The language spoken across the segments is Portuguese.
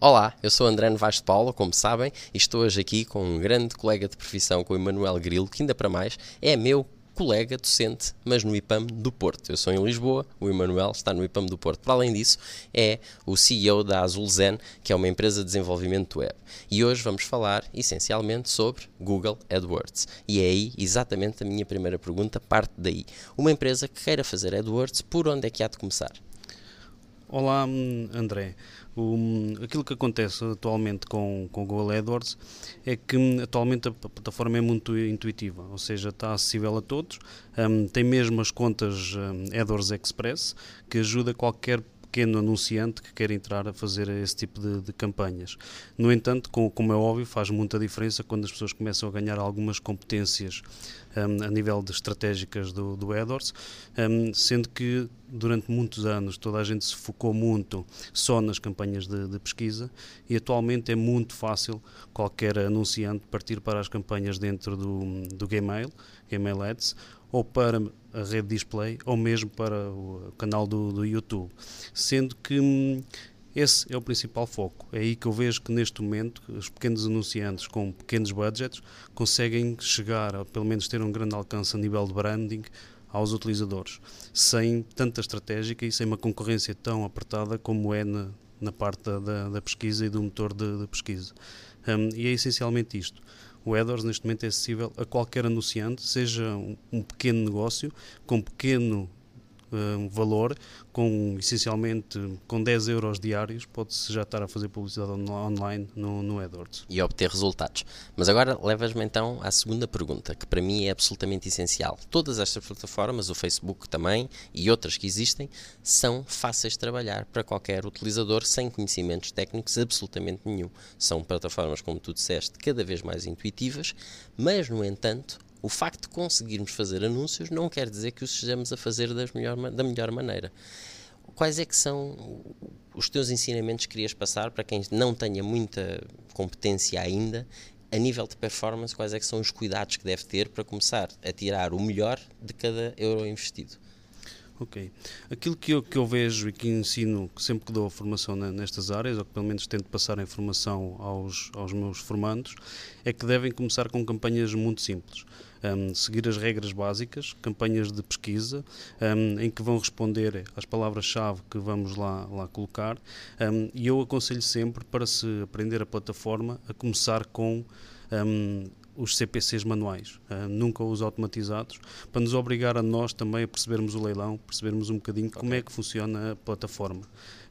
Olá, eu sou André Novaes de Paula, como sabem, e estou hoje aqui com um grande colega de profissão, com o Emanuel Grilo, que ainda para mais é meu colega docente, mas no IPAM do Porto. Eu sou em Lisboa, o Emanuel está no IPAM do Porto. Para além disso, é o CEO da Azulzen, que é uma empresa de desenvolvimento web. E hoje vamos falar essencialmente sobre Google AdWords. E é aí exatamente a minha primeira pergunta, parte daí. Uma empresa que queira fazer AdWords, por onde é que há de começar? Olá, André. O, aquilo que acontece atualmente com, com o Google AdWords é que atualmente a plataforma é muito intuitiva, ou seja, está acessível a todos, um, tem mesmo as contas um, AdWords Express, que ajuda qualquer pequeno anunciante que quer entrar a fazer esse tipo de, de campanhas. No entanto, com, como é óbvio, faz muita diferença quando as pessoas começam a ganhar algumas competências um, a nível de estratégicas do, do AdWords, um, sendo que durante muitos anos toda a gente se focou muito só nas campanhas de, de, pesquisa e atualmente é muito fácil qualquer anunciante partir para as campanhas dentro do, do Gmail, Gmail Ads, ou para a rede display ou mesmo para o canal do, do YouTube. Sendo que hum, esse é o principal foco. É aí que eu vejo que neste momento os pequenos anunciantes com pequenos budgets conseguem chegar a pelo menos ter um grande alcance a nível de branding aos utilizadores, sem tanta estratégica e sem uma concorrência tão apertada como é na, na parte da, da, pesquisa e do motor de, de pesquisa. Um, e é essencialmente isto. O AdWords neste momento é acessível a qualquer anunciante, seja um, um pequeno negócio, com pequeno uh, valor, com essencialmente com 10 euros diários, pode-se já estar a fazer publicidade on online no, no AdWords. E obter resultados. Mas agora levas-me então à segunda pergunta, que para mim é absolutamente essencial. Todas estas plataformas, o Facebook também e outras que existem, são fáceis de trabalhar para qualquer utilizador sem conhecimentos técnicos absolutamente nenhum. São plataformas, como tu disseste, cada vez mais intuitivas, mas no entanto o facto de conseguirmos fazer anúncios não quer dizer que os estejamos a fazer melhor, da melhor maneira. Quais é que são os teus ensinamentos que querias passar para quem não tenha muita competência ainda a nível de performance, quais é que são os cuidados que deve ter para começar a tirar o melhor de cada euro investido? Ok. Aquilo que eu, que eu vejo e que ensino sempre que dou formação nestas áreas, ou que pelo menos tento passar a informação aos, aos meus formandos, é que devem começar com campanhas muito simples. Um, seguir as regras básicas, campanhas de pesquisa, um, em que vão responder às palavras-chave que vamos lá, lá colocar. Um, e eu aconselho sempre, para se aprender a plataforma, a começar com os CPCs manuais, uh, nunca os automatizados, para nos obrigar a nós também a percebermos o leilão, percebermos um bocadinho okay. como é que funciona a plataforma.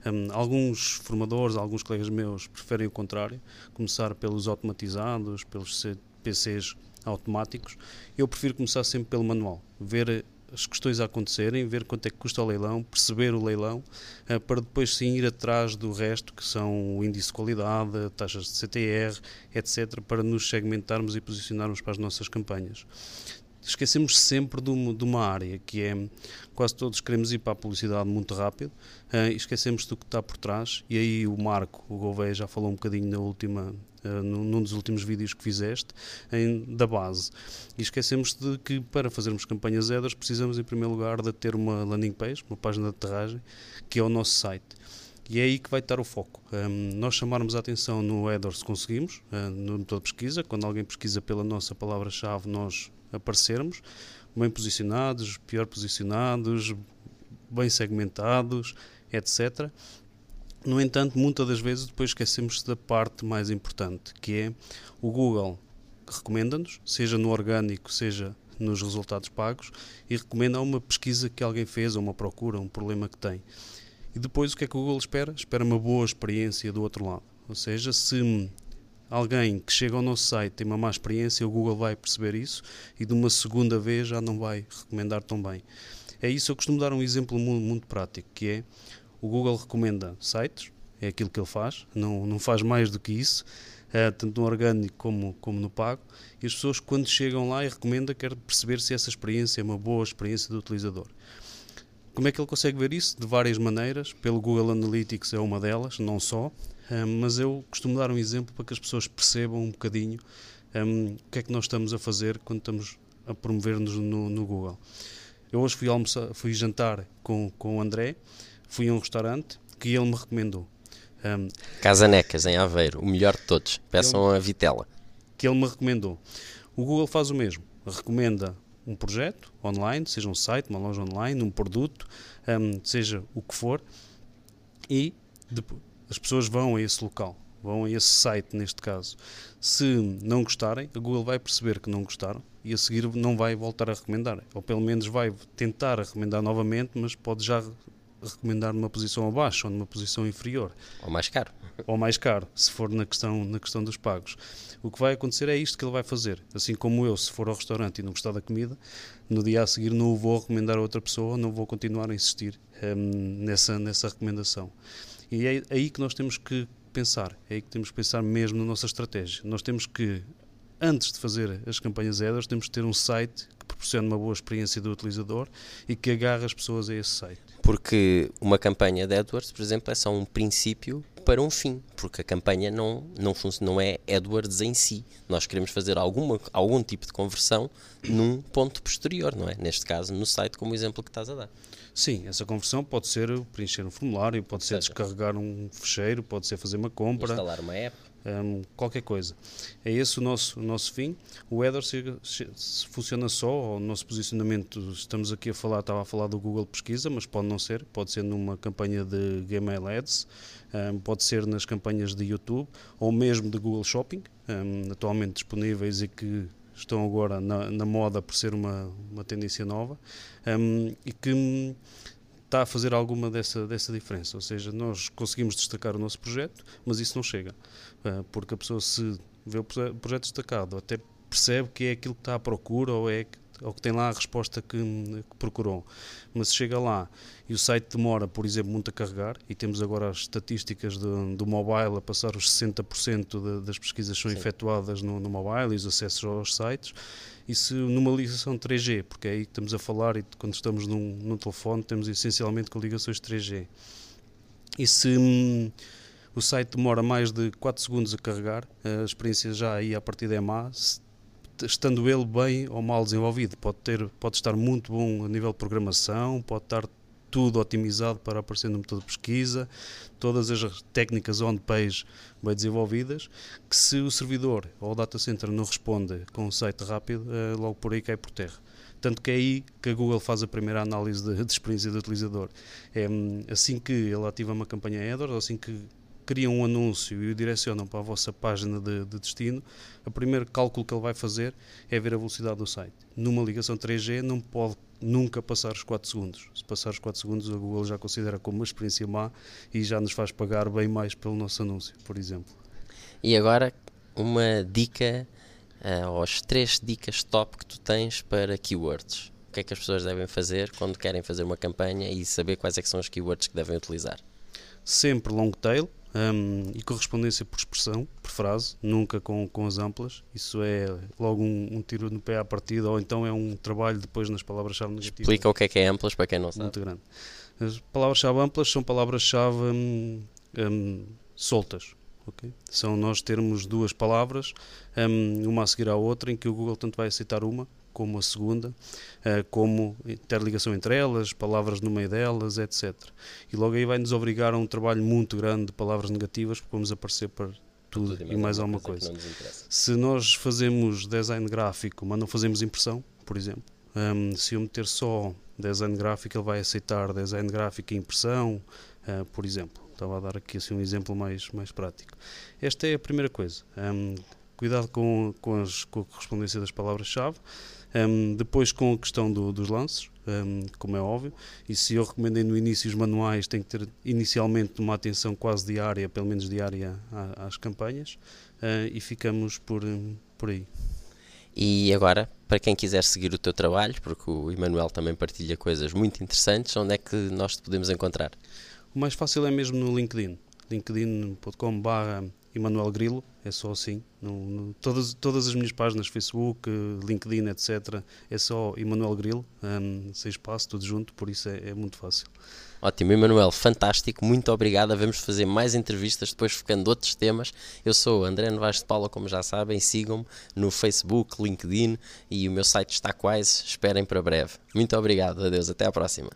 Um, alguns formadores, alguns colegas meus preferem o contrário, começar pelos automatizados, pelos CPCs automáticos. Eu prefiro começar sempre pelo manual, ver as questões a acontecerem, ver quanto é que custa o leilão, perceber o leilão, uh, para depois sim ir atrás do resto, que são o índice de qualidade, taxas de CTR, etc., para nos segmentarmos e posicionarmos para as nossas campanhas. Esquecemos sempre de uma, área que é quase todos queremos ir para a publicidade muito rápido uh, e esquecemos do que está por trás. E aí o Marco, o Gouveia, já falou um bocadinho na última num dos últimos vídeos que fizeste, em, da base. E esquecemos de que para fazermos campanhas EDAs precisamos, em primeiro lugar, de ter uma landing page, uma página de aterragem, que é o nosso site. E é aí que vai estar o foco. Um, nós chamarmos a atenção no AdWords conseguimos, uh, no motor de pesquisa, quando alguém pesquisa pela nossa palavra-chave, nós aparecermos, bem posicionados, pior posicionados, bem segmentados, etc. No entanto, muitas das vezes depois esquecemos da parte mais importante, que é o Google recomenda-nos, seja no orgânico, seja nos resultados pagos, e recomenda uma pesquisa que alguém fez, ou uma procura, um problema que tem. E depois o que é que o Google espera? Espera uma boa experiência do outro lado. Ou seja, se alguém que chega ao nosso site tem uma má experiência, o Google vai perceber isso e de uma segunda vez já não vai recomendar tão bem. É isso, eu costumo dar um exemplo muito, muito prático, que é o Google recomenda sites, é aquilo que ele faz, não, não faz mais do que isso, é, tanto no orgânico como, como no pago. E as pessoas, quando chegam lá e recomenda, querem perceber se essa experiência é uma boa experiência do utilizador. Como é que ele consegue ver isso? De várias maneiras. Pelo Google Analytics é uma delas, não só. Um, mas eu costumo dar um exemplo para que as pessoas percebam um bocadinho um, o que é que nós estamos a fazer quando estamos a promover-nos no, no Google. Eu hoje fui, almoçar, fui jantar com, com o André fui a um restaurante que ele me recomendou. Um, Casanecas, em Aveiro, o melhor de todos. Peçam a vitela. Que ele me recomendou. O Google faz o mesmo. Recomenda um projeto online, seja um site, uma loja online, um produto, um, seja o que for, e depois, as pessoas vão a esse local, vão a esse site neste caso. Se não gostarem, a Google vai perceber que não gostaram e a seguir não vai voltar a recomendar, ou pelo menos vai tentar recomendar novamente, mas pode já recomendar numa posição abaixo ou numa posição inferior. Ou mais caro. Ou mais caro, se for na questão, na questão dos pagos. O que vai acontecer é isto que ele vai fazer. Assim como eu, se for ao restaurante e não gostar da comida, no dia a seguir não o vou recomendar a outra pessoa, não vou continuar a insistir um, nessa, nessa recomendação. E é aí que nós temos que pensar, é aí que temos que pensar mesmo na nossa estratégia. Nós temos que, antes de fazer as campanhas AdWords, temos que ter um site proporcione uma boa experiência do utilizador e que agarre as pessoas a esse site. Porque uma campanha de AdWords, por exemplo, é só um princípio para um fim, porque a campanha não, não, não é AdWords em si. Nós queremos fazer alguma, algum tipo de conversão num ponto posterior, não é? Neste caso, no site, como o exemplo que estás a dar. Sim, essa conversão pode ser preencher um formulário, pode ser descarregar um fecheiro, pode ser fazer uma compra. Instalar uma app. Um, qualquer coisa. É esse o nosso, o nosso fim. O Header funciona só, o nosso posicionamento, estamos aqui a falar, estava a falar do Google Pesquisa, mas pode não ser, pode ser numa campanha de Gmail Ads, um, pode ser nas campanhas de YouTube ou mesmo de Google Shopping, um, atualmente disponíveis e que estão agora na, na moda por ser uma, uma tendência nova e que está a fazer alguma dessa, dessa diferença. Ou seja, nós conseguimos destacar o nosso projeto, mas isso não chega. Uh, porque a pessoa, se vê o projeto destacado, até percebe que é aquilo que está à procura ou é ou que tem lá a resposta que, que, procurou. Mas se chega lá e o site demora, por exemplo, muito a carregar, e temos agora as estatísticas do, do mobile a passar os 60% de, das pesquisas são Sim. efetuadas no, no mobile e os acessos aos sites, e se numa ligação 3G, porque é aí que estamos a falar e quando estamos num, num telefone temos essencialmente com ligações 3G. E se hum, o site demora mais de 4 segundos a carregar, a experiência já aí a partir é má, estando ele bem ou mal desenvolvido. Pode, ter, pode estar muito bom a nível de programação, pode estar tudo otimizado para aparecer no motor de pesquisa, todas as técnicas on-page bem desenvolvidas, que se o servidor ou o data center não responde com um site rápido, eh, logo por aí cai por terra. Tanto que é aí que a Google faz a primeira análise de, de experiência do utilizador. É hum, assim que ele ativa uma campanha AdWords, assim que criam um anúncio e o direcionam para a vossa página de, de, destino, o primeiro cálculo que ele vai fazer é ver a velocidade do site. Numa ligação 3G não pode nunca passar os 4 segundos. Se passar os 4 segundos, a Google já considera como uma experiência má e já nos faz pagar bem mais pelo nosso anúncio, por exemplo. E agora, uma dica, uh, ou as três dicas top que tu tens para keywords. O que é que as pessoas devem fazer quando querem fazer uma campanha e saber quais é são os keywords que devem utilizar? Sempre long tail, um, e correspondência por expressão, por frase, nunca com, com as amplas. Isso é logo um, um tiro no pé à partida, ou então é um trabalho depois nas palavras-chave negativas. Explica o que é que é amplas para quem não sabe. Muito grande. As palavras-chave amplas são palavras-chave hum, hum, soltas. Okay? São nós termos duas palavras, hum, uma a seguir à outra, em que o Google tanto vai aceitar uma como a segunda, eh, como interligação entre elas, palavras no meio delas, etc. E logo aí vai nos obrigar a um trabalho muito grande de palavras negativas, porque vamos aparecer para tudo, tudo e mais alguma coisa. Se nós fazemos design gráfico, mas não fazemos impressão, por exemplo, um, se eu meter só design gráfico, ele vai aceitar design gráfico e impressão, uh, por exemplo. Estava a dar aqui assim, um exemplo mais, mais prático. Esta é a primeira coisa. Um, cuidado com, com, as, com a correspondência das palavras-chave. Um, depois com a questão do, dos lances, um, como é óbvio, e se eu recomendei no início os manuais, tem que ter inicialmente uma atenção quase diária, pelo menos diária, às campanhas, uh, e ficamos por, por aí. E agora, para quem quiser seguir o teu trabalho, porque o Emanuel também partilha coisas muito interessantes, onde é que nós te podemos encontrar? O mais fácil é mesmo no LinkedIn, linkedin.com.br Emanuel Grilo, é só assim. No, no, todas, todas as minhas páginas, Facebook, LinkedIn, etc., é só Emanuel Grilo, um, sem espaço, tudo junto, por isso é, é muito fácil. Ótimo, Emanuel, fantástico, muito obrigado. Vamos fazer mais entrevistas, depois focando outros temas. Eu sou André Novaes de Paula, como já sabem, sigam-me no Facebook, LinkedIn e o meu site está quase. Esperem para breve. Muito obrigado, adeus, até à próxima.